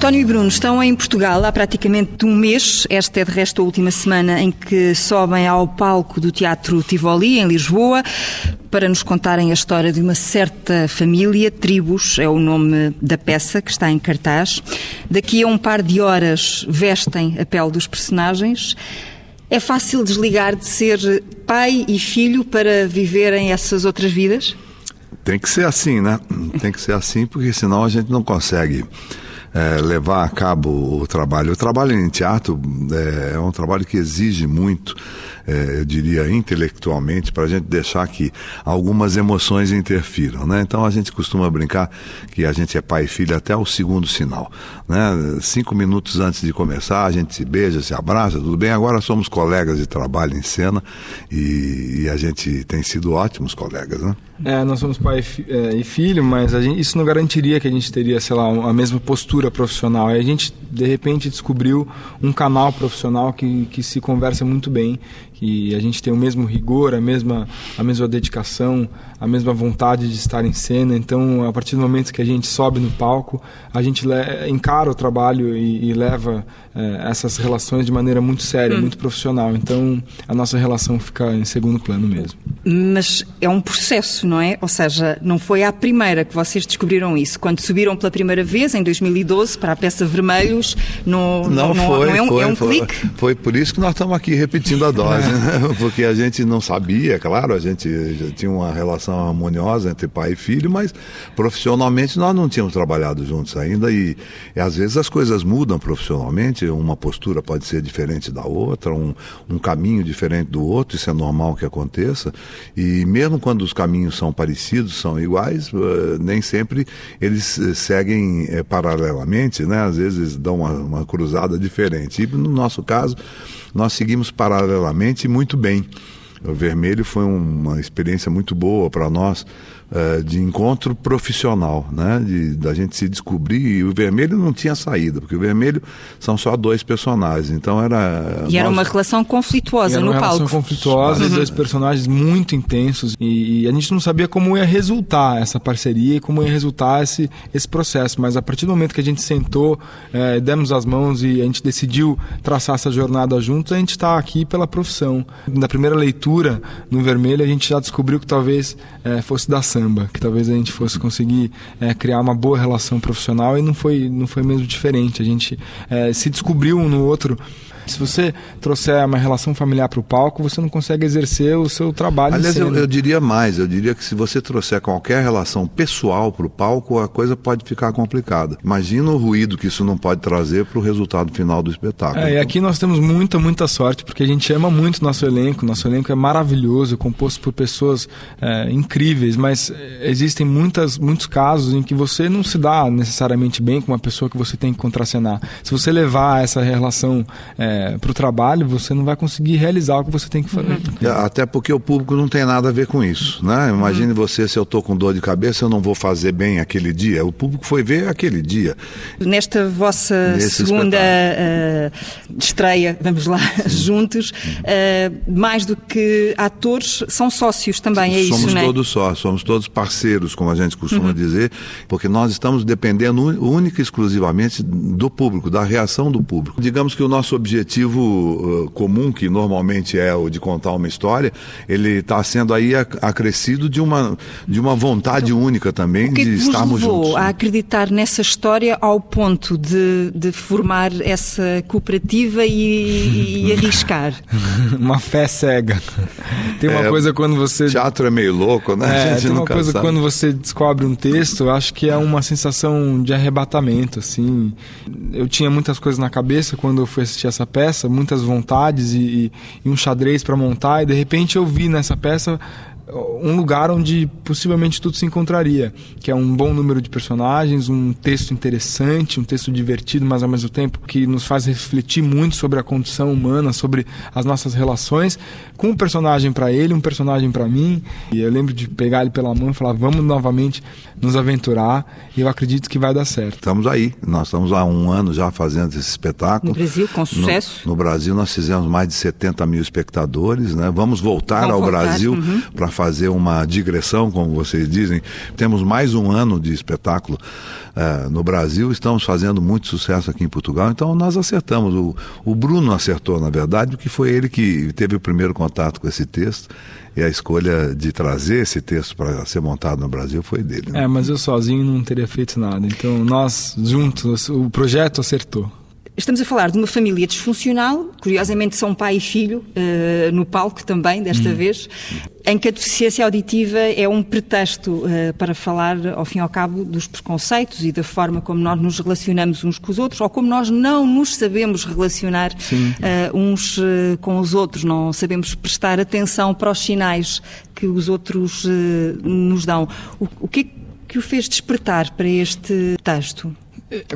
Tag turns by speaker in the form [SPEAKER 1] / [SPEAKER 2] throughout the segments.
[SPEAKER 1] António e Bruno estão em Portugal há praticamente um mês. Esta é de resto a última semana em que sobem ao palco do Teatro Tivoli, em Lisboa, para nos contarem a história de uma certa família. Tribos é o nome da peça que está em cartaz. Daqui a um par de horas vestem a pele dos personagens. É fácil desligar de ser pai e filho para viverem essas outras vidas?
[SPEAKER 2] Tem que ser assim, né? Tem que ser assim, porque senão a gente não consegue é, levar a cabo o trabalho. O trabalho em teatro é, é um trabalho que exige muito, eu diria, intelectualmente, para a gente deixar que algumas emoções interfiram. Né? Então a gente costuma brincar que a gente é pai e filho até o segundo sinal. Né? Cinco minutos antes de começar, a gente se beija, se abraça, tudo bem. Agora somos colegas de trabalho em cena e, e a gente tem sido ótimos colegas. Né?
[SPEAKER 3] É, nós somos pai e filho, mas gente, isso não garantiria que a gente teria, sei lá, a mesma postura profissional. E a gente, de repente, descobriu um canal profissional que, que se conversa muito bem, que a gente tem o mesmo rigor, a mesma, a mesma dedicação, a mesma vontade de estar em cena. Então, a partir do momento que a gente sobe no palco, a gente encara o trabalho e, e leva é, essas relações de maneira muito séria, hum. muito profissional. Então, a nossa relação fica em segundo plano mesmo.
[SPEAKER 1] Mas é um processo, não é? Ou seja, não foi à primeira que vocês descobriram isso. Quando subiram pela primeira vez, em 2012, para a peça Vermelhos,
[SPEAKER 2] no, não, não, foi, não é um, foi, é um foi, clique? Foi por isso que nós estamos aqui repetindo a dose? porque a gente não sabia, claro, a gente já tinha uma relação harmoniosa entre pai e filho, mas profissionalmente nós não tínhamos trabalhado juntos ainda e, e às vezes as coisas mudam profissionalmente, uma postura pode ser diferente da outra, um, um caminho diferente do outro, isso é normal que aconteça, e mesmo quando os caminhos são parecidos, são iguais, uh, nem sempre eles uh, seguem uh, paralelamente, né? às vezes dão uma, uma cruzada diferente. E no nosso caso, nós seguimos paralelamente muito bem. O vermelho foi uma experiência muito boa para nós, uh, de encontro profissional, né? De, da gente se descobrir. E o vermelho não tinha saída, porque o vermelho são só dois personagens. Então era.
[SPEAKER 1] E nós... era uma relação conflituosa
[SPEAKER 3] era
[SPEAKER 1] no
[SPEAKER 3] palco.
[SPEAKER 1] Uma
[SPEAKER 3] relação conflituosa, uhum. dois personagens muito intensos. E, e, a gente não sabia como ia resultar essa parceria e como ia resultar esse, esse processo. Mas a partir do momento que a gente sentou, é, demos as mãos e a gente decidiu traçar essa jornada juntos, a gente está aqui pela profissão. Na primeira leitura, no vermelho, a gente já descobriu que talvez é, fosse da samba, que talvez a gente fosse conseguir é, criar uma boa relação profissional e não foi, não foi mesmo diferente. A gente é, se descobriu um no outro se você trouxer uma relação familiar para o palco, você não consegue exercer o seu trabalho.
[SPEAKER 2] Aliás, eu, eu, diria mais, eu diria que se você trouxer qualquer relação pessoal para o palco, a coisa pode ficar complicada. Imagina o ruído que isso não pode trazer para o resultado final do espetáculo.
[SPEAKER 3] É, e aqui nós temos muita, muita sorte, porque a gente ama muito nosso elenco, nosso elenco é maravilhoso, composto por pessoas é, incríveis, mas é, existem muitas, muitos casos em que você não se dá necessariamente bem com uma pessoa que você tem que contracenar. Se você levar essa relação é, para o trabalho, você não vai conseguir realizar o que você tem que fazer. Uhum.
[SPEAKER 2] Até porque o público não tem nada a ver com isso. Né? Imagine uhum. você, se eu estou com dor de cabeça, eu não vou fazer bem aquele dia. O público foi ver aquele dia.
[SPEAKER 1] Nesta vossa Nesse segunda uh, estreia, vamos lá, juntos, uh, mais do que atores, são sócios também, é
[SPEAKER 2] somos
[SPEAKER 1] isso,
[SPEAKER 2] Somos todos sócios, somos todos parceiros, como a gente costuma uhum. dizer, porque nós estamos dependendo única e exclusivamente do público, da reação do público. Digamos que o nosso objetivo objetivo uh, comum, que normalmente é o de contar uma história, ele está sendo aí acrescido de uma, de uma vontade então, única também
[SPEAKER 1] de
[SPEAKER 2] estarmos juntos.
[SPEAKER 1] a acreditar nessa história ao ponto de, de formar essa cooperativa e, e arriscar?
[SPEAKER 3] uma fé cega. Tem uma é, coisa quando você...
[SPEAKER 2] Teatro é meio louco, né?
[SPEAKER 3] É, tem uma coisa sabe. quando você descobre um texto, eu acho que é uma sensação de arrebatamento, assim. Eu tinha muitas coisas na cabeça quando eu fui assistir essa peça, muitas vontades e, e um xadrez para montar, e de repente eu vi nessa peça um lugar onde possivelmente tudo se encontraria, que é um bom número de personagens, um texto interessante, um texto divertido, mas ao mesmo tempo que nos faz refletir muito sobre a condição humana, sobre as nossas relações, com um personagem para ele, um personagem para mim. E eu lembro de pegar ele pela mão e falar: "Vamos novamente nos aventurar". E eu acredito que vai dar certo.
[SPEAKER 2] Estamos aí. Nós estamos há um ano já fazendo esse espetáculo.
[SPEAKER 1] No Brasil, com sucesso.
[SPEAKER 2] No, no Brasil nós fizemos mais de 70 mil espectadores, né? Vamos voltar Vamos ao voltar. Brasil uhum. para fazer uma digressão, como vocês dizem. Temos mais um ano de espetáculo uh, no Brasil, estamos fazendo muito sucesso aqui em Portugal, então nós acertamos. O, o Bruno acertou, na verdade, porque foi ele que teve o primeiro contato com esse texto e a escolha de trazer esse texto para ser montado no Brasil foi dele.
[SPEAKER 3] Né? É, mas eu sozinho não teria feito nada. Então nós juntos, o projeto acertou.
[SPEAKER 1] Estamos a falar de uma família disfuncional, curiosamente são pai e filho, uh, no palco também, desta hum. vez, em que a deficiência auditiva é um pretexto uh, para falar, ao fim e ao cabo, dos preconceitos e da forma como nós nos relacionamos uns com os outros, ou como nós não nos sabemos relacionar uh, uns com os outros, não sabemos prestar atenção para os sinais que os outros nos dão. O, o que é que o fez despertar para este texto?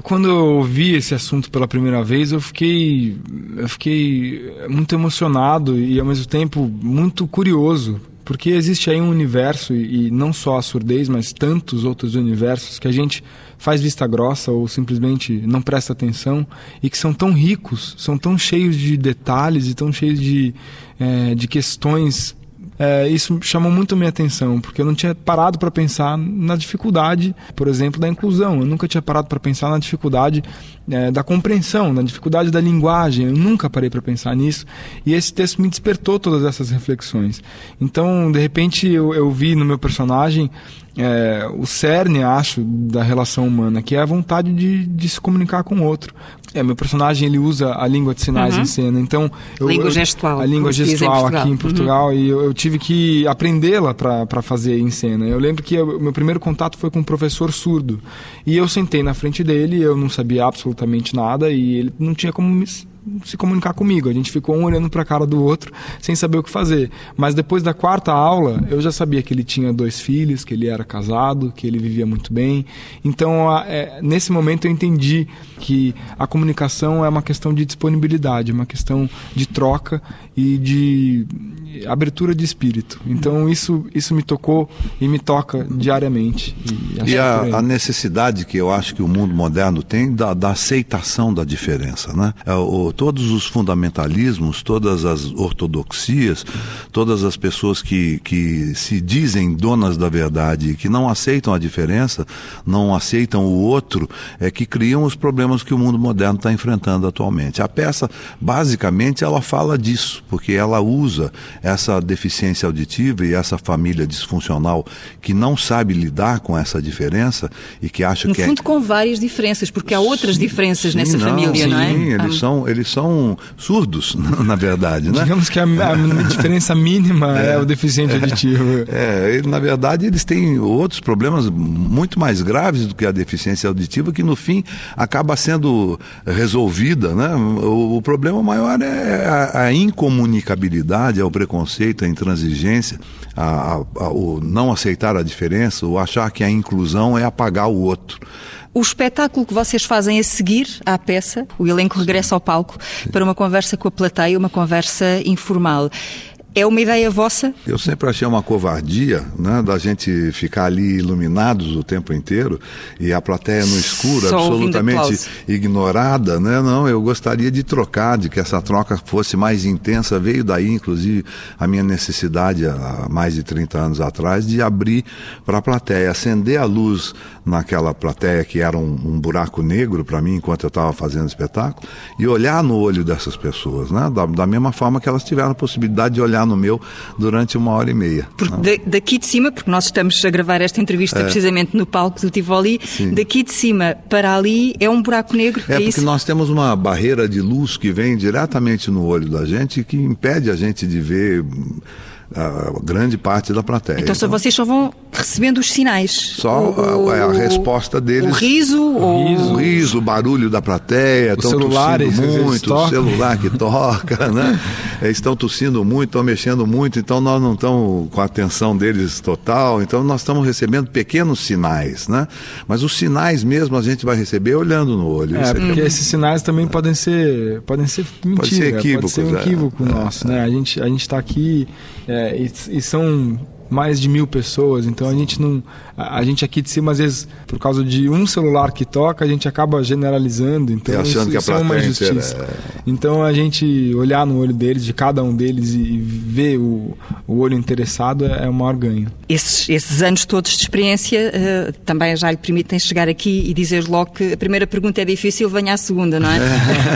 [SPEAKER 3] Quando eu ouvi esse assunto pela primeira vez, eu fiquei, eu fiquei muito emocionado e ao mesmo tempo muito curioso, porque existe aí um universo e não só a surdez, mas tantos outros universos que a gente faz vista grossa ou simplesmente não presta atenção e que são tão ricos, são tão cheios de detalhes e tão cheios de, é, de questões é, isso chamou muito minha atenção, porque eu não tinha parado para pensar na dificuldade, por exemplo, da inclusão. Eu nunca tinha parado para pensar na dificuldade é, da compreensão, na dificuldade da linguagem. Eu nunca parei para pensar nisso. E esse texto me despertou todas essas reflexões. Então, de repente, eu, eu vi no meu personagem é, o cerne, acho, da relação humana, que é a vontade de, de se comunicar com o outro. É, meu personagem ele usa a língua de sinais uhum. em cena, então
[SPEAKER 1] eu, língua gestual,
[SPEAKER 3] a língua gestual aqui em Portugal uhum. e eu, eu, tive que aprendê-la para fazer em cena. Eu lembro que o meu primeiro contato foi com um professor surdo e eu sentei na frente dele, eu não sabia absolutamente nada e ele não tinha como se comunicar comigo. A gente ficou um olhando para a cara do outro sem saber o que fazer. Mas depois da quarta aula, eu já sabia que ele tinha dois filhos, que ele era casado, que ele vivia muito bem. Então, é, nesse momento, eu entendi que a comunicação é uma questão de disponibilidade, uma questão de troca e de abertura de espírito. Então, isso, isso me tocou e me toca diariamente.
[SPEAKER 2] E, e a, a, necessidade que eu acho que o mundo moderno tem da, da aceitação da diferença. Né? É, o, todos os fundamentalismos, todas as ortodoxias, todas as pessoas que, que se dizem donas da verdade e que não aceitam a diferença, não aceitam o outro, é que criam os problemas que o mundo moderno está enfrentando atualmente. A peça, basicamente, ela fala disso, porque ela usa essa deficiência auditiva e essa família disfuncional que não sabe lidar com essa diferença e que acha
[SPEAKER 1] no
[SPEAKER 2] que
[SPEAKER 1] é fundo, é... com várias diferenças, porque há outras sim, diferenças sim, nessa não, família,
[SPEAKER 2] sim,
[SPEAKER 1] não é?
[SPEAKER 2] Sim, eles, ah. são, eles são surdos, na verdade, né?
[SPEAKER 3] Digamos que a, a diferença mínima é, é, o deficiente auditivo.
[SPEAKER 2] É, na verdade, eles têm outros problemas muito mais graves do que a deficiência auditiva, que no fim acaba sendo resolvida, né? O, o problema maior é a, a incomunicabilidade, é o preconceito, a intransigência, a, a, o não aceitar a diferença, o achar que a inclusão é apagar o outro.
[SPEAKER 1] O espetáculo que vocês fazem a seguir à peça, o elenco regressa ao palco para uma conversa com a plateia, uma conversa informal. É uma ideia vossa?
[SPEAKER 2] Eu sempre achei uma covardia, né, da gente ficar ali iluminados o tempo inteiro e a plateia no escuro, Só absolutamente ignorada, né? Não, eu gostaria de trocar, de que essa troca fosse mais intensa. Veio daí, inclusive, a minha necessidade há mais de 30 anos atrás de abrir para a plateia, acender a luz naquela plateia que era um, um buraco negro para mim enquanto eu estava fazendo espetáculo e olhar no olho dessas pessoas, né? Da, da mesma forma que elas tiveram a possibilidade de olhar no meu durante uma hora e meia.
[SPEAKER 1] Porque daqui de cima, porque nós estamos a gravar esta entrevista é. precisamente no palco do Tivoli, Sim. daqui de cima para ali é um buraco negro.
[SPEAKER 2] É,
[SPEAKER 1] é
[SPEAKER 2] porque
[SPEAKER 1] isso?
[SPEAKER 2] nós temos uma barreira de luz que vem diretamente no olho da gente que impede a gente de ver a grande parte da plateia.
[SPEAKER 1] Então, então vocês só vão recebendo os sinais.
[SPEAKER 2] Só o, a, a, resposta deles.
[SPEAKER 1] O riso,
[SPEAKER 2] o riso, o, riso, o barulho da plateia, estão tossindo muito, o celular que toca, né? estão tossindo muito, estão mexendo muito, então nós não estamos com a atenção deles total, então nós estamos recebendo pequenos sinais, né? Mas os sinais mesmo a gente vai receber olhando no olho.
[SPEAKER 3] É, porque é... esses sinais também podem ser, podem ser mentira, pode ser, equívocos, pode ser um equívoco é. nosso, né? A gente a gente está aqui é, e, e, são mais de mil pessoas. Então a gente não, a, a, gente aqui de cima às vezes por causa de um celular que toca a gente acaba generalizando. Então
[SPEAKER 2] isso,
[SPEAKER 3] isso
[SPEAKER 2] é
[SPEAKER 3] uma injustiça. É... Então a gente olhar no olho deles, de cada um deles e, ver o, o olho interessado é, é o maior ganho.
[SPEAKER 1] Esses, esses anos todos de experiência uh, também já lhe permitem chegar aqui e dizer logo que a primeira pergunta é difícil, venha a segunda, não é?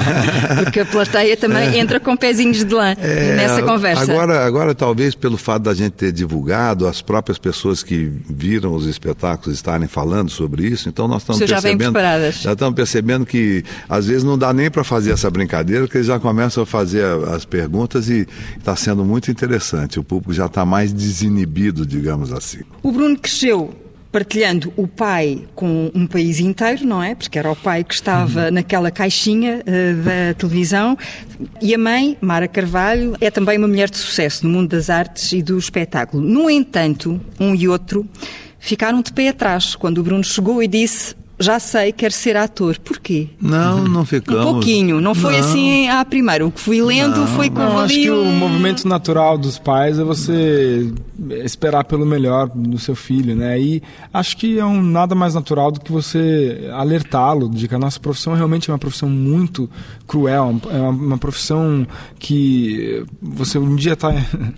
[SPEAKER 1] Porque a plateia também é. entra com pezinhos de lã é, nessa conversa.
[SPEAKER 2] Agora, agora, talvez pelo fato da gente ter divulgado, as próprias pessoas que viram os espetáculos estarem falando sobre isso, então nós estamos percebendo.
[SPEAKER 1] Já,
[SPEAKER 2] já estamos percebendo que às vezes não dá nem para fazer essa brincadeira, porque eles já começam a fazer as perguntas e está sendo muito interessante. O público já está mais desinibido, digamos assim.
[SPEAKER 1] O Bruno cresceu partilhando o pai com um país inteiro, não é? Porque era o pai que estava uhum. naquela caixinha uh, da televisão. E a mãe, Mara Carvalho, é também uma mulher de sucesso no mundo das artes e do espetáculo. No entanto, um e outro ficaram de pé atrás quando o Bruno chegou e disse: já sei, quero ser ator. Porquê?
[SPEAKER 2] Não, não ficamos.
[SPEAKER 1] Um pouquinho, não foi não. assim à primeira. O que fui lendo não, foi com
[SPEAKER 3] não, Acho que o movimento natural dos pais é você esperar pelo melhor do seu filho, né? E acho que é um nada mais natural do que você alertá-lo de que a nossa profissão realmente é uma profissão muito cruel, é uma, uma profissão que você um dia está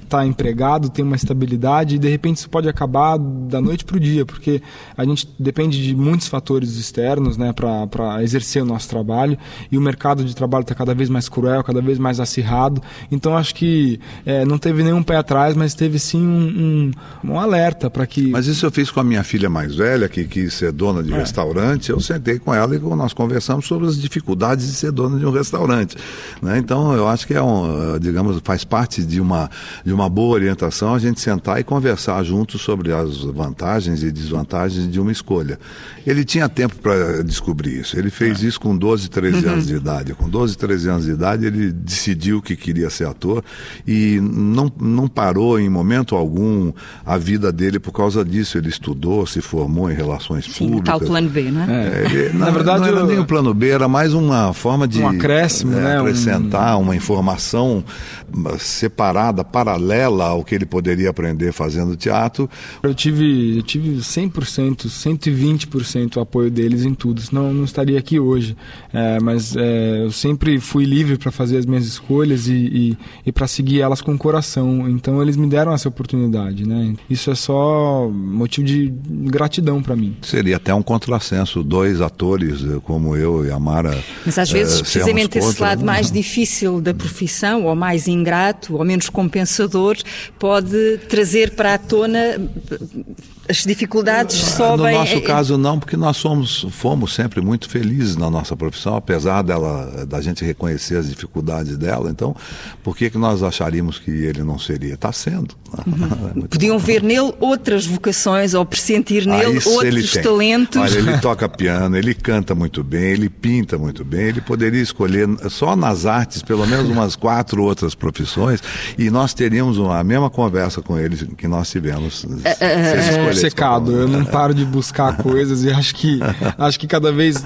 [SPEAKER 3] tá empregado, tem uma estabilidade e de repente isso pode acabar da noite para o dia, porque a gente depende de muitos fatores externos né, para exercer o nosso trabalho e o mercado de trabalho está cada vez mais cruel, cada vez mais acirrado. Então acho que é, não teve nenhum pé atrás, mas teve sim um, um, um alerta para que.
[SPEAKER 2] Mas isso eu fiz com a minha filha mais velha, que quis ser dona de é. restaurante. Eu sentei com ela e nós conversamos sobre as dificuldades de ser dona de um restaurante. Né? Então eu acho que é um, digamos, faz parte de uma, de uma boa orientação a gente sentar e conversar juntos sobre as vantagens e desvantagens de uma escolha. Ele tinha tempo para descobrir isso. Ele fez é. isso com 12, 13 uhum. anos de idade. Com 12, 13 anos de idade, ele decidiu que queria ser ator e não, não parou em momento algum a vida dele por causa disso. Ele estudou, se formou em relações
[SPEAKER 1] Sim,
[SPEAKER 2] públicas.
[SPEAKER 1] Sim, tal plano B, né?
[SPEAKER 2] É, ele, na, na, verdade, não era eu... nem o plano B, era mais uma forma de
[SPEAKER 3] um acréscimo, é, né?
[SPEAKER 2] acrescentar um... uma informação separada, paralela ao que ele poderia aprender fazendo teatro.
[SPEAKER 3] Eu tive, eu tive 100%, 120% apoio apoio deles em tudo, senão não estaria aqui hoje. É, mas é, eu sempre fui livre para fazer as minhas escolhas e, e, e para seguir elas com o coração. Então eles me deram essa oportunidade, né? Isso é só motivo de gratidão para mim.
[SPEAKER 2] Seria até um contrassenso dois atores eh, como eu e a Mara.
[SPEAKER 1] Mas às vezes,
[SPEAKER 2] é,
[SPEAKER 1] precisamente
[SPEAKER 2] contra,
[SPEAKER 1] esse lado né? mais difícil da profissão, ou mais ingrato, ou menos compensador, pode trazer para a tona as dificuldades sobem.
[SPEAKER 2] No nosso caso não, porque nós somos, fomos sempre muito felizes na nossa profissão, apesar dela, da gente reconhecer as dificuldades dela. Então, por que, que nós acharíamos que ele não seria? Está sendo.
[SPEAKER 1] Uhum. Podiam bom. ver nele outras vocações ou pressentir ah, nele ah, outros talentos.
[SPEAKER 2] Olha, ele toca piano, ele canta muito bem, ele pinta muito bem, ele poderia escolher só nas artes pelo menos umas quatro outras profissões e nós teríamos a mesma conversa com ele que nós tivemos.
[SPEAKER 3] É, é, secado. Eu não paro de buscar coisas e acho que acho que cada vez,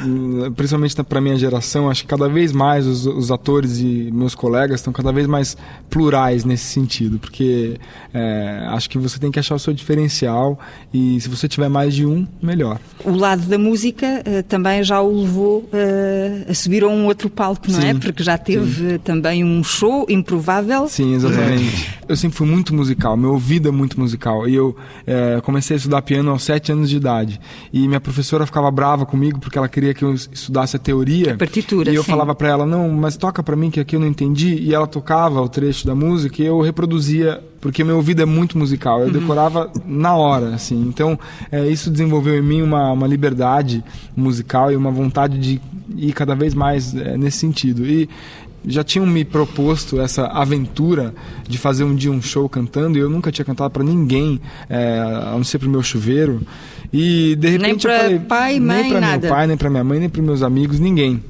[SPEAKER 3] principalmente para minha geração, acho que cada vez mais os, os, atores e meus colegas estão cada vez mais plurais nesse sentido, porque é, acho que você tem que achar o seu diferencial e se você tiver mais de um, melhor.
[SPEAKER 1] O lado da música uh, também já o levou uh, a subir a um outro palco, não é? sim, é? Porque já teve sim. também um show improvável.
[SPEAKER 3] Sim, exatamente. Eu sempre fui muito musical, meu ouvido é muito musical e eu é, comecei a estudar piano aos sete anos de idade. E minha professora ficava brava comigo porque ela queria que eu estudasse a teoria. A
[SPEAKER 1] partitura.
[SPEAKER 3] E eu
[SPEAKER 1] sim.
[SPEAKER 3] falava para ela, não, mas toca para mim que aqui eu não entendi. E ela tocava o trecho da música e eu reproduzia porque meu ouvido é muito musical, eu uhum. decorava na hora, assim. Então, é, isso desenvolveu em mim uma, uma liberdade musical e uma vontade de ir cada vez mais é, nesse sentido. E já tinham me proposto essa aventura de fazer um dia um show cantando e eu nunca tinha cantado para ninguém, é, a não ser para o meu chuveiro. E de repente
[SPEAKER 1] nem pra
[SPEAKER 3] eu falei,
[SPEAKER 1] pai, mãe,
[SPEAKER 3] nem para meu pai, nem para minha mãe, nem para meus amigos, ninguém.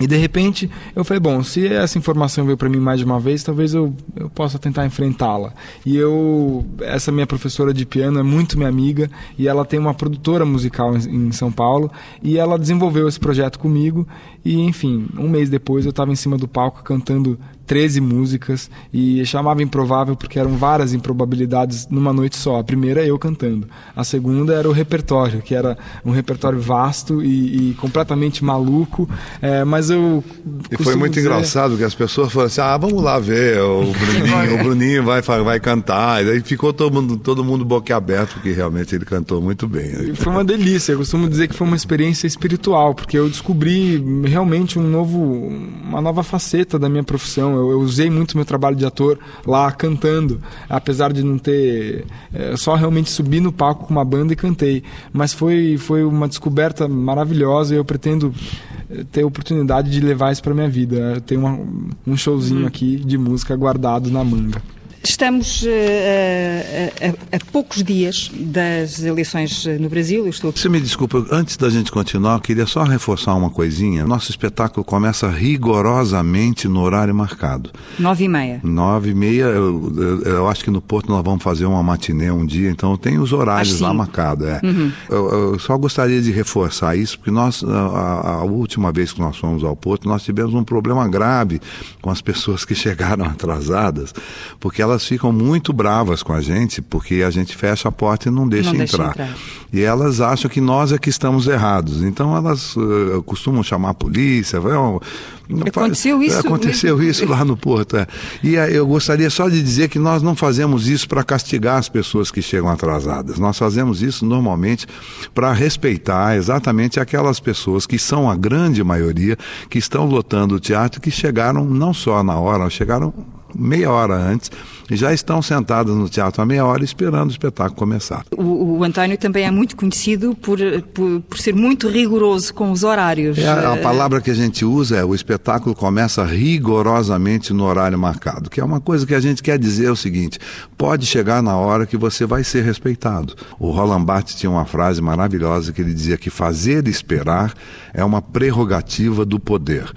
[SPEAKER 3] E de repente eu falei, bom, se essa informação veio para mim mais de uma vez, talvez eu, eu possa tentar enfrentá-la. E eu, essa minha professora de piano é muito minha amiga e ela tem uma produtora musical em, em São Paulo e ela desenvolveu esse projeto comigo. E enfim, um mês depois eu estava em cima do palco cantando 13 músicas e chamava improvável porque eram várias improbabilidades numa noite só. A primeira eu cantando, a segunda era o repertório, que era um repertório vasto e, e completamente maluco, é, mas eu
[SPEAKER 2] e foi muito dizer... engraçado que as pessoas falaram assim, ah, vamos lá ver o Bruninho, o Bruninho vai, vai cantar, e aí ficou todo mundo, todo mundo boquiaberto porque realmente ele cantou muito bem.
[SPEAKER 3] Foi uma delícia, eu costumo dizer que foi uma experiência espiritual, porque eu descobri realmente um novo, uma nova faceta da minha profissão. Eu, eu usei muito meu trabalho de ator lá cantando, apesar de não ter. É, só realmente subi no palco com uma banda e cantei. Mas foi, foi uma descoberta maravilhosa e eu pretendo eh, ter a oportunidade de levar isso para minha vida. Uma, um showzinho hum. aqui de música guardado na manga.
[SPEAKER 1] Estamos uh, a, a, poucos dias das eleições no Brasil. Eu estou...
[SPEAKER 2] Você me desculpa, antes da gente continuar, eu queria só reforçar uma coisinha. Nosso espetáculo começa rigorosamente no horário marcado.
[SPEAKER 1] Nove e meia.
[SPEAKER 2] Nove e meia, eu, eu, eu acho que no Porto nós vamos fazer uma matinê um dia, então tem os horários lá marcados. É. Uhum. Eu, eu, só gostaria de reforçar isso, porque nós, a, a última vez que nós fomos ao Porto, nós tivemos um problema grave com as pessoas que chegaram atrasadas, porque elas elas ficam muito bravas com a gente porque a gente fecha a porta e não deixa, não entrar. deixa entrar. E elas acham que nós é que estamos errados. Então elas uh, costumam chamar a polícia. Não,
[SPEAKER 1] aconteceu isso?
[SPEAKER 2] Aconteceu mesmo. isso lá no Porto. É. E uh, eu gostaria só de dizer que nós não fazemos isso para castigar as pessoas que chegam atrasadas. Nós fazemos isso normalmente para respeitar exatamente aquelas pessoas que são a grande maioria que estão lotando o teatro que chegaram não só na hora, chegaram meia hora antes e já estão sentadas no teatro há meia hora esperando o espetáculo começar.
[SPEAKER 1] O, o António também é muito conhecido por, por, por, ser muito rigoroso com os horários.
[SPEAKER 2] É, a, a, palavra que a gente usa é o espetáculo começa rigorosamente no horário marcado, que é uma coisa que a gente quer dizer o seguinte: pode chegar na hora que você vai ser respeitado. O Roland Barthes tinha uma frase maravilhosa que ele dizia que fazer esperar é uma prerrogativa do poder.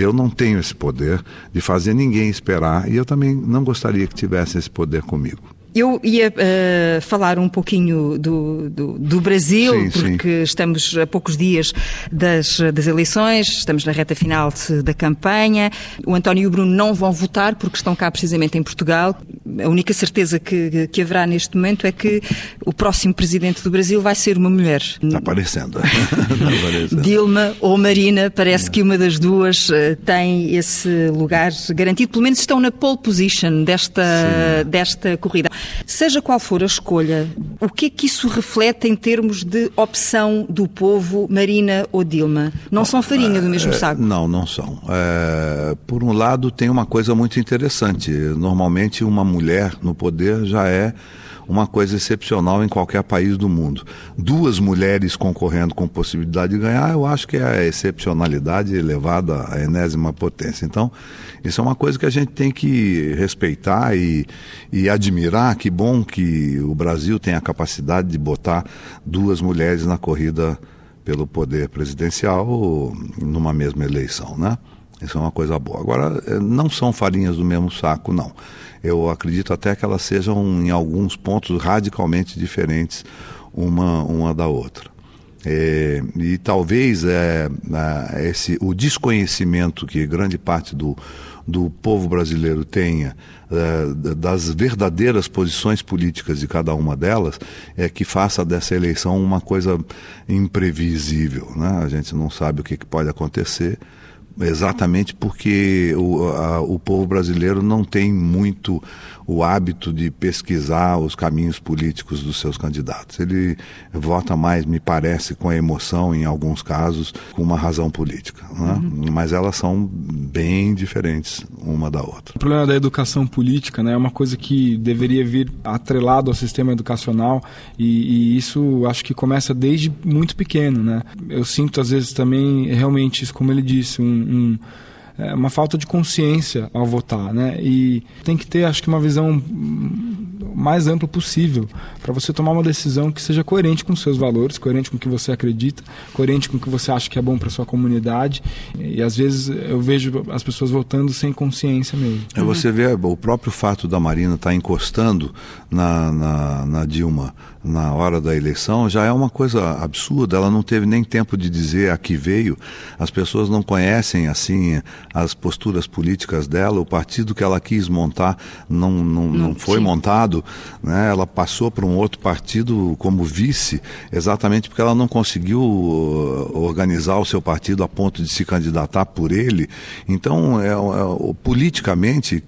[SPEAKER 2] Eu não tenho esse poder de fazer ninguém esperar e eu também não gostaria que tivesse esse poder comigo.
[SPEAKER 1] Eu ia uh, falar um pouquinho do, do, do Brasil, sim, porque sim. estamos a poucos dias das, das eleições, estamos na reta final de, da campanha. O António e o Bruno não vão votar porque estão cá precisamente em Portugal. A única certeza que, que haverá neste momento é que o próximo presidente do Brasil vai ser uma mulher.
[SPEAKER 2] Está aparecendo.
[SPEAKER 1] aparecendo. Dilma ou Marina, parece que uma das duas uh, tem esse lugar garantido. Pelo menos estão na pole position desta, desta corrida. Seja qual for a escolha, o que é que isso reflete em termos de opção do povo, Marina ou Dilma? Não Bom, são farinha do mesmo é, saco?
[SPEAKER 2] Não, não são. É, por um lado, tem uma coisa muito interessante. Normalmente, uma mulher no poder já é uma coisa excepcional em qualquer país do mundo. Duas mulheres concorrendo com possibilidade de ganhar, eu acho que é a excepcionalidade elevada à enésima potência. Então, isso é uma coisa que a gente tem que respeitar e, e admirar. Que bom que o Brasil tem a capacidade de botar duas mulheres na corrida pelo poder presidencial numa mesma eleição, né? Isso é uma coisa boa. Agora, eh, não são farinhas do mesmo saco, não. Eu acredito até que elas sejam, em alguns pontos, radicalmente diferentes uma, uma da outra. É, e talvez é, esse, o desconhecimento que grande parte do, do povo brasileiro tenha é, das verdadeiras posições políticas de cada uma delas é que faça dessa eleição uma coisa imprevisível. Né? A gente não sabe o que pode acontecer exatamente porque o, a, o povo brasileiro não tem muito o hábito de pesquisar os caminhos políticos dos seus candidatos. Ele vota mais, me parece, com a emoção, em alguns casos, com uma razão política. Né? Uhum. Mas elas são bem diferentes uma da outra.
[SPEAKER 3] O problema da educação política né, é uma coisa que deveria vir atrelado ao sistema educacional e, e isso acho que começa desde muito pequeno. Né? Eu sinto, às vezes, também, realmente, como ele disse, um, um é, uma falta de consciência ao votar, né? E tem que ter, acho que, uma visão mais ampla possível para você tomar uma decisão que seja coerente com seus valores, coerente com o que você acredita, coerente com o que você acha que é bom para sua comunidade. E às vezes eu vejo as pessoas votando sem consciência mesmo.
[SPEAKER 2] É, você vê o próprio fato da Marina estar tá encostando na, na, na Dilma na hora da eleição já é uma coisa absurda. Ela não teve nem tempo de dizer a que veio. As pessoas não conhecem assim as posturas políticas dela. O partido que ela quis montar não, não, não foi sim. montado. Né? Ela passou para um outro partido como vice, exatamente porque ela não conseguiu uh, organizar o seu partido a ponto de se candidatar por ele. Então, é, é, politicamente,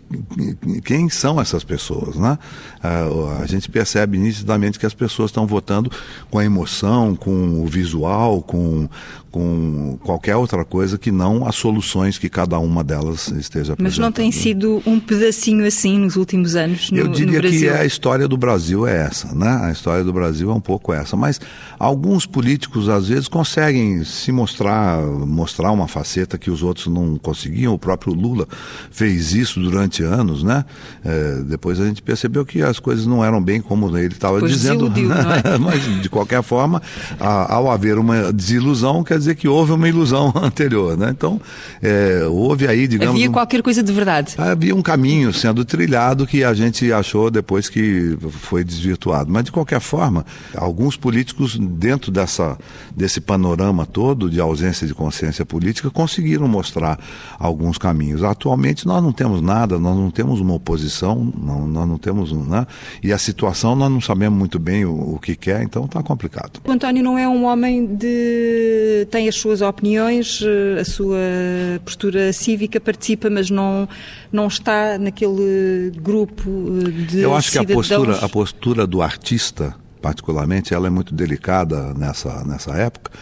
[SPEAKER 2] quem são essas pessoas? Né? Uh, a gente percebe nitidamente que as pessoas estão votando com a emoção, com o visual, com, com qualquer outra coisa que não as soluções que cada uma delas esteja
[SPEAKER 1] Mas não tem sido um pedacinho assim nos últimos anos no,
[SPEAKER 2] Eu diria
[SPEAKER 1] que
[SPEAKER 2] a história do Brasil é essa, né? A história do Brasil é um pouco essa. Mas alguns políticos, às vezes, conseguem se mostrar, mostrar uma faceta que os outros não conseguiam. O próprio Lula fez isso durante anos, né? É, depois a gente percebeu que as coisas não eram bem como ele estava dizendo.
[SPEAKER 1] Desiludiu, é?
[SPEAKER 2] Mas, de qualquer forma, a, ao haver uma desilusão, quer dizer que houve uma ilusão anterior, né? Então, é, houve aí, digamos...
[SPEAKER 1] Havia qualquer coisa de verdade.
[SPEAKER 2] Havia um caminho sendo trilhado que a gente achou depois que foi desvirtuado. Mas, de qualquer forma, alguns políticos, dentro dessa, desse panorama todo de ausência de consciência política, conseguiram mostrar alguns caminhos. Atualmente, nós não temos nada, nós não temos uma oposição, não, nós não temos... Né? E a situação, nós não sabemos muito bem o, o que quer, então está complicado.
[SPEAKER 1] O António não é um homem de... tem as suas opiniões, eh, a sua postura cívica, participa, mas não, não está naquele grupo eh, de
[SPEAKER 2] Eu acho
[SPEAKER 1] cidadãos...
[SPEAKER 2] que a postura, a postura do artista, particularmente, ela é muito delicada nessa, nessa época,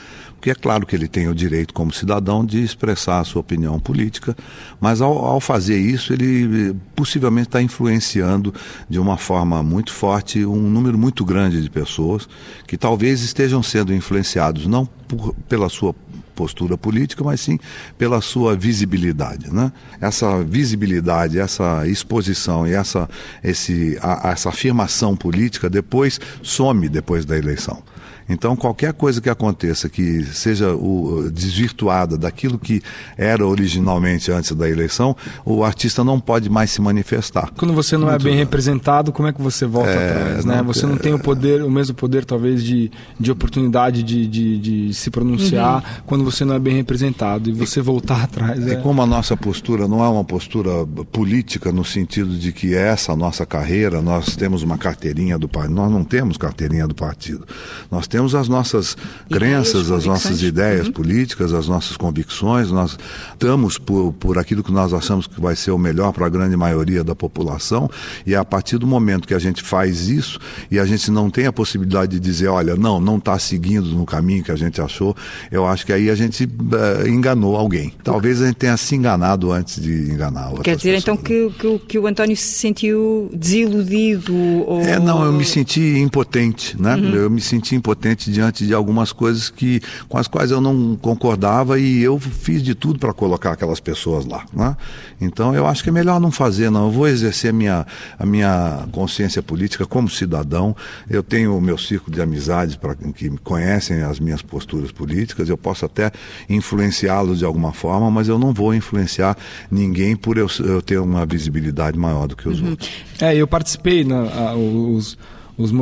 [SPEAKER 2] porque é claro que ele tem o direito como cidadão de expressar a sua opinião política, mas ao, ao fazer isso ele possivelmente está influenciando de uma forma muito forte um número muito grande de pessoas que talvez estejam sendo influenciados não por, pela sua postura política, mas sim pela sua visibilidade. Né? Essa visibilidade, essa exposição e essa, esse, a, essa afirmação política depois some depois da eleição. Então, qualquer coisa que aconteça que seja o, desvirtuada daquilo que era originalmente antes da eleição, o artista não pode mais se manifestar.
[SPEAKER 3] Quando você não é Muito é bem representado, como é que você volta é, atrás? Né? Não, você não tem o poder, o mesmo poder, talvez, de, de oportunidade de, de, de se pronunciar uhum. quando você não é bem representado e você voltar atrás.
[SPEAKER 2] É. E como a nossa postura não é uma postura política no sentido de que essa nossa carreira, nós temos uma carteirinha do partido. Nós não temos carteirinha do partido. Nós temos temos as nossas crenças, as nossas ideias uhum. políticas, as nossas convicções, nós estamos por, por aquilo que nós achamos que vai ser o melhor para a grande maioria da população, e é a partir do momento que a gente faz isso e a gente não tem a possibilidade de dizer, olha, não, não está seguindo no caminho que a gente achou, eu acho que aí a gente uh, enganou alguém. Talvez a gente tenha se enganado antes de enganar
[SPEAKER 1] Quer dizer,
[SPEAKER 2] pessoas.
[SPEAKER 1] então, que, que, que, o António se sentiu desiludido? Ou...
[SPEAKER 2] É, não, eu me senti impotente, né? Uhum. Eu me senti impotente diante de algumas coisas que, com as quais eu não concordava e eu fiz de tudo para colocar aquelas pessoas lá. Né? Então eu acho que é melhor não fazer, não. Eu vou exercer a minha, a minha consciência política como cidadão. Eu tenho o meu círculo de amizades para que conhecem as minhas posturas políticas. Eu posso até influenciá-los de alguma forma, mas eu não vou influenciar ninguém por eu, eu ter uma visibilidade maior do que os uhum. outros.
[SPEAKER 3] É, eu participei, na, a, os os,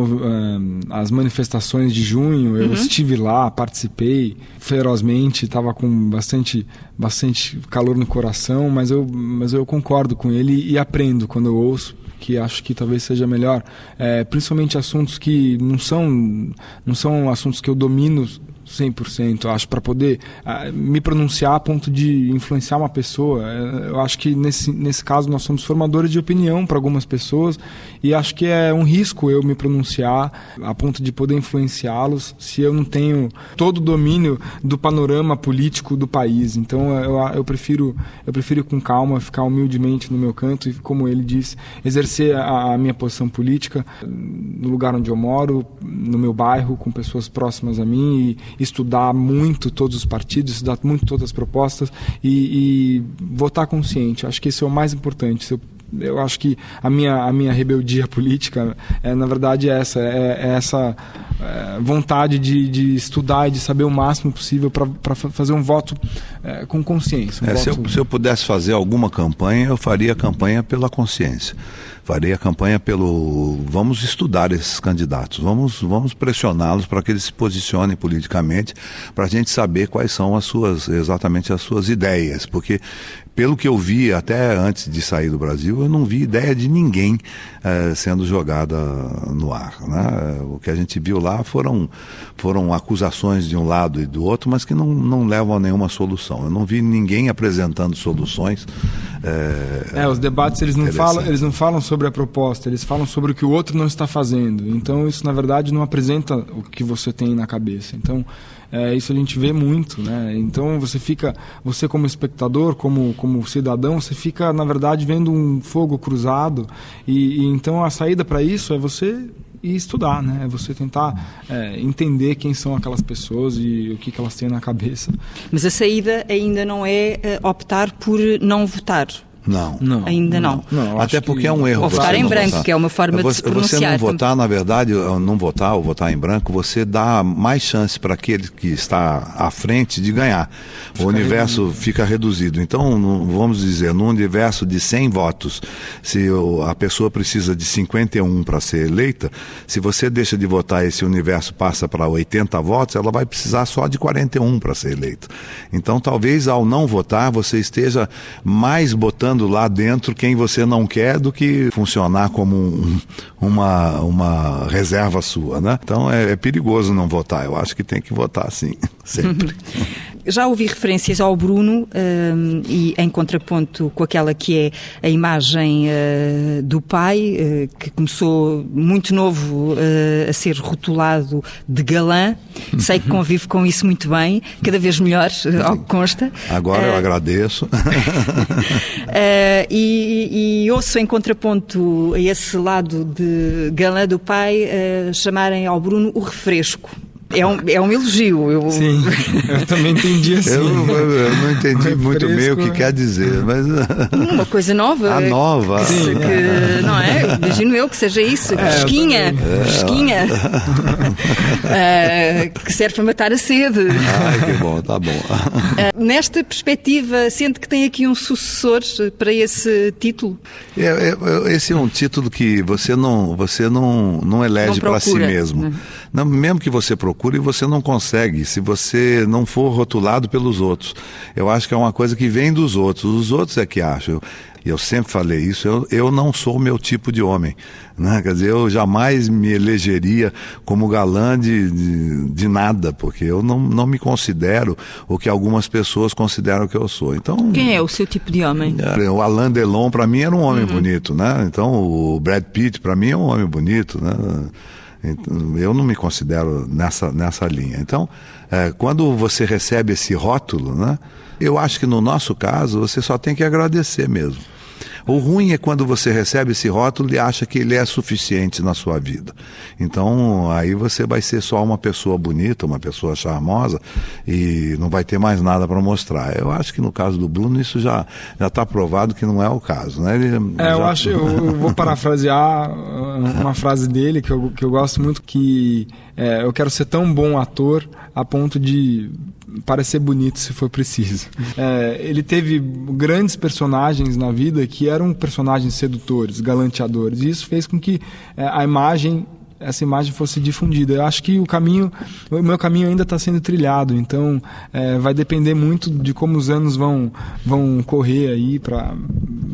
[SPEAKER 3] as manifestações de junho, eu uhum. estive lá, participei ferozmente, estava com bastante, bastante calor no coração, mas eu, mas eu concordo com ele e aprendo quando eu ouço que acho que talvez seja melhor, é, principalmente assuntos que não são, não são assuntos que eu domino 100%, acho, para poder uh, me pronunciar a ponto de influenciar uma pessoa. Eh, eu acho que nesse, nesse caso nós somos formadores de opinião para algumas pessoas e acho que é um risco eu me pronunciar a ponto de poder influenciá-los se eu não tenho todo o domínio do panorama político do país. Então eu, eu prefiro eu prefiro com calma ficar humildemente no meu canto e, como ele disse, exercer a, a minha posição política no lugar onde eu moro, no meu bairro, com pessoas próximas a mim e, estudar muito todos os partidos, estudar muito todas as propostas e, e votar consciente. Acho que esse é o mais importante. Eu acho que a minha, a minha rebeldia política é, na verdade, é essa: é, é essa é, vontade de, de estudar e de saber o máximo possível para fazer um voto é, com consciência. Um
[SPEAKER 2] é,
[SPEAKER 3] voto...
[SPEAKER 2] se, eu, se eu pudesse fazer alguma campanha, eu faria campanha pela consciência farei a campanha pelo vamos estudar esses candidatos, vamos, vamos pressioná-los para que eles se posicionem politicamente, para a gente saber quais são as suas, exatamente as suas ideias, porque pelo que eu vi até antes de sair do Brasil, eu não vi ideia de ninguém eh, sendo jogada no ar. Né? O que a gente viu lá foram, foram acusações de um lado e do outro, mas que não, não levam a nenhuma solução. Eu não vi ninguém apresentando soluções.
[SPEAKER 3] É, é os debates eles não, falam, eles não falam sobre a proposta, eles falam sobre o que o outro não está fazendo. Então isso, na verdade, não apresenta o que você tem na cabeça. Então é, isso a gente vê muito, né? Então você fica, você como espectador, como, como cidadão, você fica na verdade vendo um fogo cruzado e, e então a saída para isso é você estudar, né? É você tentar é, entender quem são aquelas pessoas e o que, que elas têm na cabeça.
[SPEAKER 1] Mas a saída ainda não é, é optar por não votar
[SPEAKER 2] não.
[SPEAKER 1] não Ainda não. não.
[SPEAKER 2] não Até porque é um erro.
[SPEAKER 1] Ou votar em branco, votar. que é uma forma
[SPEAKER 2] você,
[SPEAKER 1] de se pronunciar.
[SPEAKER 2] Você não votar, na verdade, não votar ou votar em branco, você dá mais chance para aquele que está à frente de ganhar. Fica o universo reduzido. fica reduzido. Então, vamos dizer, num universo de 100 votos, se a pessoa precisa de 51 para ser eleita, se você deixa de votar esse universo passa para 80 votos, ela vai precisar só de 41 para ser eleita. Então, talvez ao não votar, você esteja mais botando lá dentro quem você não quer do que funcionar como um, uma, uma reserva sua, né? Então é, é, perigoso não votar. Eu acho que tem que votar sim, sempre.
[SPEAKER 1] Já ouvi referências ao Bruno um, e em contraponto com aquela que é a imagem uh, do pai, uh, que começou muito novo uh, a ser rotulado de galã. Sei que convive com isso muito bem, cada vez melhor, ao que consta.
[SPEAKER 2] Agora eu agradeço.
[SPEAKER 1] e, e ouço em contraponto a esse lado de galã do pai chamarem ao Bruno o refresco é um, é um elogio.
[SPEAKER 3] Eu... Sim, eu também entendi assim.
[SPEAKER 2] Eu, eu não entendi muito bem o que quer dizer, mas...
[SPEAKER 1] Uma coisa nova.
[SPEAKER 2] A nova.
[SPEAKER 1] Que, Sim. que, não é? Imagino eu que seja isso. É, fresquinha. É, fresquinha. uh, que serve para matar a sede.
[SPEAKER 2] Ah, que bom, tá bom.
[SPEAKER 1] Uh, nesta perspectiva, sente que tem aqui um sucessor para esse título?
[SPEAKER 2] É, é, esse é um título que você não, você não, não elege para si mesmo. Uhum. Não, mesmo que você procure procura e você não consegue se você não for rotulado pelos outros. Eu acho que é uma coisa que vem dos outros. Os outros é que acham. E eu sempre falei isso, eu, eu não sou o meu tipo de homem. Né? Quer dizer, eu jamais me elegeria como galã de, de, de, nada, porque eu não, não me considero o que algumas pessoas consideram que eu sou. Então,
[SPEAKER 1] Quem é o seu tipo de homem?
[SPEAKER 2] É, o Alain Delon, para mim, era um homem uhum. bonito. Né? Então, o Brad Pitt, para mim, é um homem bonito. Né? Então, eu não me considero nessa, nessa linha. Então, é, quando você recebe esse rótulo, né, eu acho que no nosso caso você só tem que agradecer mesmo. O ruim é quando você recebe esse rótulo e acha que ele é suficiente na sua vida. Então, aí você vai ser só uma pessoa bonita, uma pessoa charmosa e não vai ter mais nada para mostrar. Eu acho que no caso do Bruno isso já já está provado que não é o caso, né? Ele
[SPEAKER 3] é,
[SPEAKER 2] já...
[SPEAKER 3] eu acho, eu vou parafrasear uma frase dele que eu, que eu gosto muito que é, eu quero ser tão bom ator a ponto de parecer bonito se for preciso. É, ele teve grandes personagens na vida que eram personagens sedutores, galanteadores, e isso fez com que é, a imagem essa imagem fosse difundida. Eu acho que o caminho, o meu caminho ainda está sendo trilhado, então é, vai depender muito de como os anos vão, vão correr aí para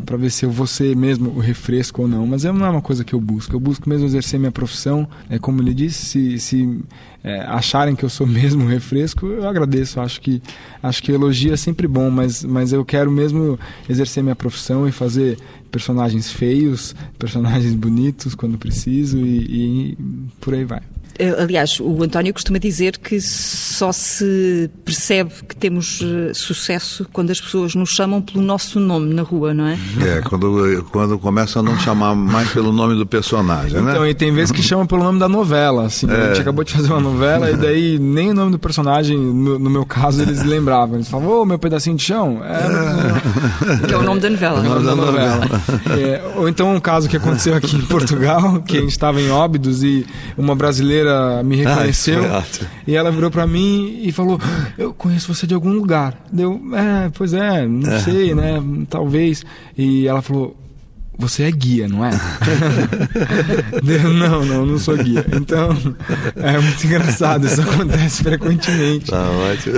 [SPEAKER 3] para ver se eu vou ser mesmo o refresco ou não. Mas não é uma coisa que eu busco. Eu busco mesmo exercer minha profissão. É como ele disse, se, se é, acharem que eu sou mesmo refresco, eu agradeço. Acho que acho que elogio é sempre bom, mas, mas eu quero mesmo exercer minha profissão e fazer personagens feios, personagens bonitos quando preciso e, e por aí vai.
[SPEAKER 1] Eh, aliás, o António costuma dizer que só se percebe que temos eh, sucesso quando as pessoas nos chamam pelo nosso nome na rua, não é?
[SPEAKER 2] É, quando, quando começam a não chamar mais pelo nome do personagem, né?
[SPEAKER 3] Então, e tem vezes que chamam pelo nome da novela, assim. É. A gente acabou de fazer uma novela e daí nem o nome do personagem, no, no meu caso, eles lembravam. Eles falavam, ô, oh, meu pedacinho de chão?
[SPEAKER 1] É, é. Que é o nome da novela.
[SPEAKER 3] É o nome da novela. É, ou então um caso que aconteceu aqui em Portugal, que a gente estava em Óbidos e uma brasileira me reconheceu ah, e ela virou para mim e falou: Eu conheço você de algum lugar. Deu, é, pois é, não é. sei, né? Talvez. E ela falou: você é guia, não é? não, não, não sou guia. Então, é muito engraçado, isso acontece frequentemente. Tá ótimo.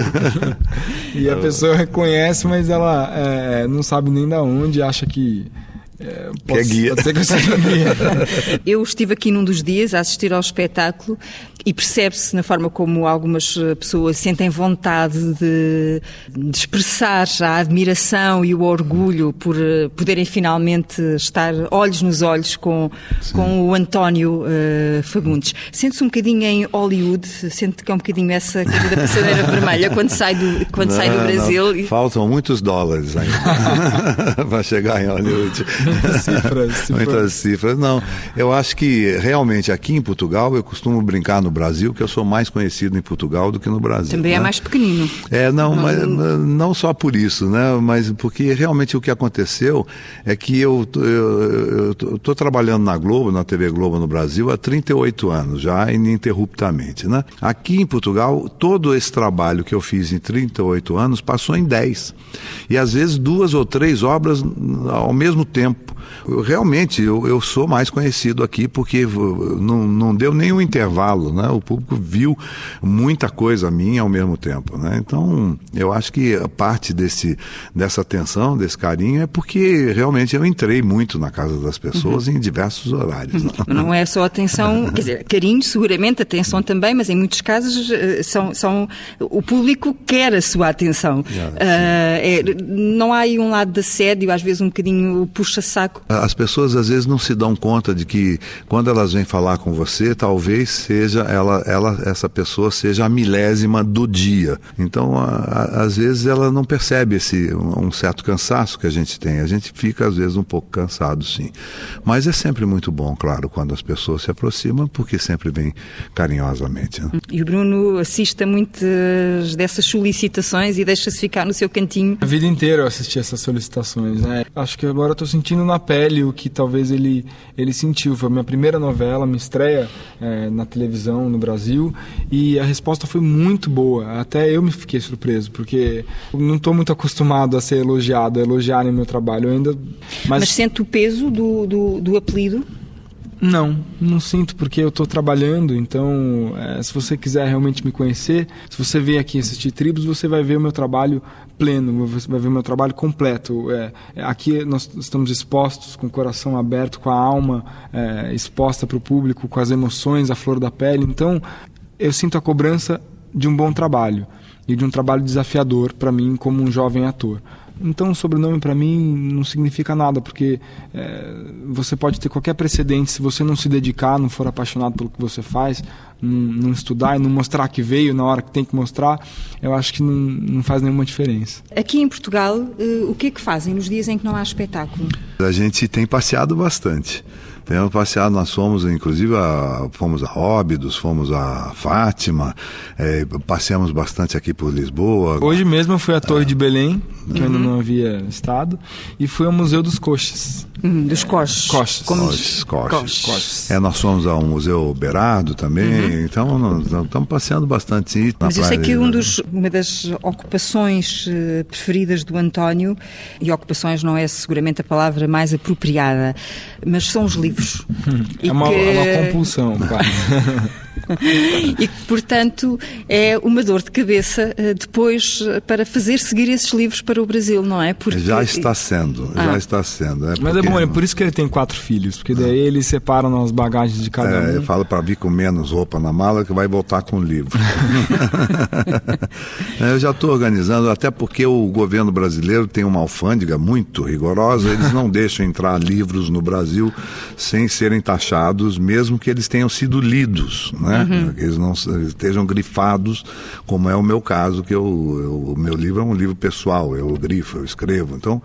[SPEAKER 3] e a pessoa reconhece, mas ela é, não sabe nem da onde, acha que
[SPEAKER 2] é, posso, que é guia.
[SPEAKER 3] Pode ser que eu seja guia.
[SPEAKER 1] eu estive aqui num dos dias a assistir ao espetáculo e percebe-se na forma como algumas eh, pessoas sentem vontade de, de, expressar a admiração e o orgulho por eh, poderem finalmente estar olhos nos olhos com, com o António uh, Fagundes. Sente-se um bocadinho em Hollywood, sente que é um bocadinho essa coisa da passadeira vermelha quando sai do, quando não, sai do Brasil.
[SPEAKER 2] Não. Faltam muitos dólares ainda para chegar em Hollywood.
[SPEAKER 3] Muitas cifras.
[SPEAKER 2] Muitas cifras. Não, eu acho que realmente aqui em Portugal eu costumo brincar no Brasil, que eu sou mais conhecido em Portugal do que no Brasil.
[SPEAKER 1] Também é né? é mais pequenino.
[SPEAKER 2] É, não, não, mas, não só por isso, né? Mas porque realmente o que aconteceu é que eu estou trabalhando na Globo, na TV Globo no Brasil, há 38 anos, já ininterruptamente, né? Aqui em Portugal, todo esse trabalho que eu fiz em 38 anos passou em 10. E às vezes duas ou três obras ao mesmo tempo. Eu, realmente, eu, eu sou mais conhecido aqui porque não, não deu nenhum intervalo, né? O público viu muita coisa minha ao mesmo tempo, né? Então, eu acho que parte desse, dessa atenção, desse carinho, é porque realmente eu entrei muito na casa das pessoas uhum. em diversos horários. Né?
[SPEAKER 1] Não é só atenção, quer dizer, carinho, seguramente, atenção também, mas em muitos casos eh, são, são o público quer a sua atenção. uh, é, não há aí um lado de assédio, às vezes um bocadinho puxa-saco
[SPEAKER 2] as pessoas às vezes não se dão conta de que quando elas vêm falar com você, talvez seja ela, ela essa pessoa seja a milésima do dia. Então, a, a, às vezes ela não percebe esse um, um, certo cansaço que a gente tem. A gente fica às vezes um pouco cansado, sim. Mas é sempre muito bom, claro, quando as pessoas se aproximam, porque sempre vem carinhosamente. Né?
[SPEAKER 1] E o Bruno assiste a muitas dessas solicitações e deixa-se ficar no seu cantinho.
[SPEAKER 3] A vida inteira eu assisti essas solicitações, né? Acho que agora estou sentindo na pele o que talvez ele, ele sentiu. Foi a minha primeira novela, minha estreia é, na televisão no Brasil e a resposta foi muito boa. Até eu me fiquei surpreso, porque não estou muito acostumado a ser elogiado, a elogiarem meu trabalho ainda.
[SPEAKER 1] Mas, mas sente o peso do, do, do apelido?
[SPEAKER 3] Não, não sinto porque eu estou trabalhando. Então, é, se você quiser realmente me conhecer, se você vier aqui assistir Tribos, você vai ver o meu trabalho pleno, você vai ver meu trabalho completo. É, é aqui nós estamos expostos, com o coração aberto, com a alma é, exposta para o público, com as emoções, a flor da pele. Então, eu sinto a cobrança de um bom trabalho e de um trabalho desafiador para mim como um jovem ator. Então, o sobrenome para mim não significa nada, porque é, você pode ter qualquer precedente, se você não se dedicar, não for apaixonado pelo que você faz, não, não estudar e não mostrar que veio na hora que tem que mostrar, eu acho que não, não faz nenhuma diferença.
[SPEAKER 1] Aqui em Portugal, uh, o que é que fazem nos dias em que não há espetáculo?
[SPEAKER 2] A gente tem passeado bastante. Temos passeado, nós fomos, inclusive, a, fomos a Óbidos, fomos a Fátima, é, passeamos bastante aqui por Lisboa.
[SPEAKER 3] Hoje mesmo eu fui à Torre é. de Belém, que uhum. ainda não havia estado, e fui ao Museu dos Coxas.
[SPEAKER 1] Uhum, dos coches.
[SPEAKER 3] Coches.
[SPEAKER 2] Como coches, coches. coches. É, nós fomos ao Museu Berardo também, uhum. então nós, nós, estamos passeando bastante.
[SPEAKER 1] Mas eu sei que um dos, uma das ocupações uh, preferidas do António, e ocupações não é seguramente a palavra mais apropriada, mas são os livros.
[SPEAKER 3] é, uma, que... é uma compulsão, quase.
[SPEAKER 1] e que, portanto, é uma dor de cabeça uh, depois uh, para fazer seguir esses livros para o Brasil, não é?
[SPEAKER 2] Porque... Já está sendo, ah. já está sendo. É
[SPEAKER 3] Mas é bom, é por isso que ele tem quatro filhos, porque daí ah. eles separam as bagagens de cada
[SPEAKER 2] é,
[SPEAKER 3] um.
[SPEAKER 2] Eu falo para vir com menos roupa na mala que vai voltar com o livro. eu já estou organizando, até porque o governo brasileiro tem uma alfândega muito rigorosa, eles não deixam entrar livros no Brasil sem serem taxados, mesmo que eles tenham sido lidos. Né? Né? Uhum. Que eles não estejam grifados, como é o meu caso, que eu, eu, o meu livro é um livro pessoal, eu grifo, eu escrevo. Então,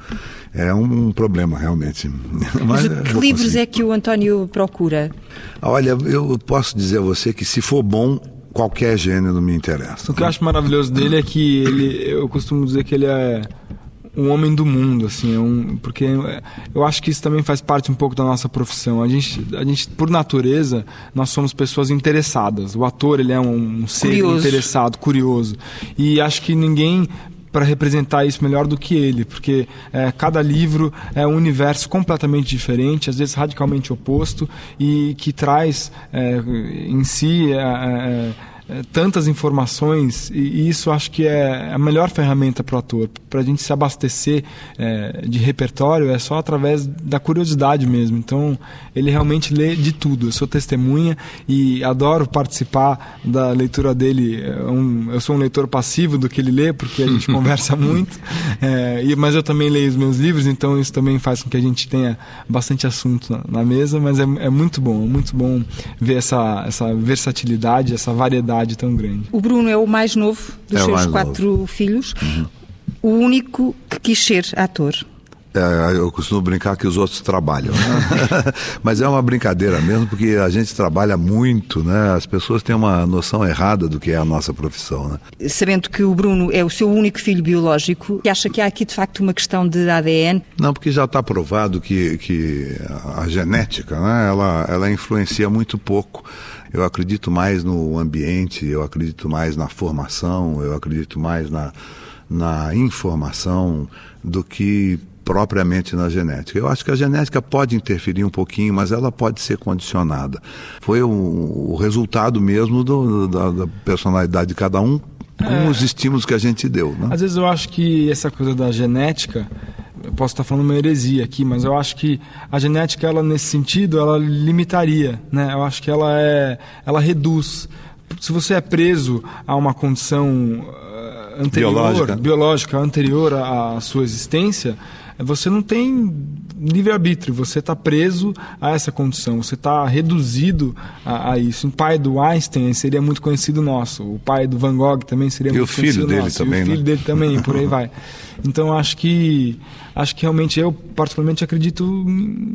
[SPEAKER 2] é um problema realmente.
[SPEAKER 1] Mas, Mas que livros conseguir. é que o António procura?
[SPEAKER 2] Olha, eu posso dizer a você que se for bom, qualquer gênero me interessa.
[SPEAKER 3] O que eu acho maravilhoso dele é que ele, eu costumo dizer que ele é um homem do mundo, assim, é um, porque eu acho que isso também faz parte um pouco da nossa profissão. A gente, a gente por natureza, nós somos pessoas interessadas. O ator ele é um, um ser curioso. interessado, curioso, e acho que ninguém para representar isso melhor do que ele, porque é, cada livro é um universo completamente diferente, às vezes radicalmente oposto, e que traz é, em si. É, é é, tantas informações e isso acho que é a melhor ferramenta para o ator. Para a gente se abastecer é, de repertório é só através da curiosidade mesmo. Então ele realmente lê de tudo. Eu sou testemunha e adoro participar da leitura dele. É eu sou um leitor passivo do que ele lê porque a gente conversa muito. É, mas eu também leio os meus livros, então isso também faz com que a gente tenha bastante assunto na, na mesa. Mas é, é muito bom, é muito bom ver essa, essa versatilidade, essa variedade tão grande.
[SPEAKER 1] O Bruno é o mais novo dos é seus quatro novo. filhos, uhum. o único que quis ser ator.
[SPEAKER 2] É, eu costumo brincar que os outros trabalham, né? mas é uma brincadeira mesmo, porque a gente trabalha muito, né? As pessoas têm uma noção errada do que é a nossa profissão, né?
[SPEAKER 1] Sabendo que o Bruno é o seu único filho biológico, acha que há aqui de facto uma questão de ADN?
[SPEAKER 2] Não, porque já está provado que, que a genética, né? Ela, ela influencia muito pouco. Eu acredito mais no ambiente, eu acredito mais na formação, eu acredito mais na, na informação do que propriamente na genética. Eu acho que a genética pode interferir um pouquinho, mas ela pode ser condicionada. Foi o, o resultado mesmo do, da, da, personalidade de cada um com é, os estímulos que a gente deu. Né?
[SPEAKER 3] Às vezes eu acho que essa coisa da genética eu posso estar falando uma heresia aqui, mas eu acho que a genética, ela nesse sentido, ela limitaria, né? Eu acho que ela é, ela reduz. Se você é preso a uma condição uh, anterior, biológica. biológica anterior à sua existência, você não tem livre-arbítrio, você está preso a essa condição, você está reduzido a, a, isso. O pai do Einstein seria muito conhecido nosso, o pai do Van Gogh também seria
[SPEAKER 2] e
[SPEAKER 3] muito conhecido
[SPEAKER 2] nosso.
[SPEAKER 3] Dele
[SPEAKER 2] também,
[SPEAKER 3] e o filho
[SPEAKER 2] né?
[SPEAKER 3] dele também, por aí vai. Então acho que acho que realmente eu particularmente acredito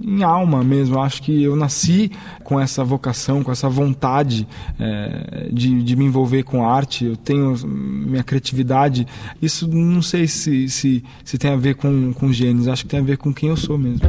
[SPEAKER 3] em alma mesmo. Acho que eu nasci com essa vocação, com essa vontade é, de, de me envolver com arte. Eu tenho minha criatividade. Isso não sei se, se, se tem a ver com, com genes. Acho que tem a ver com quem eu sou mesmo.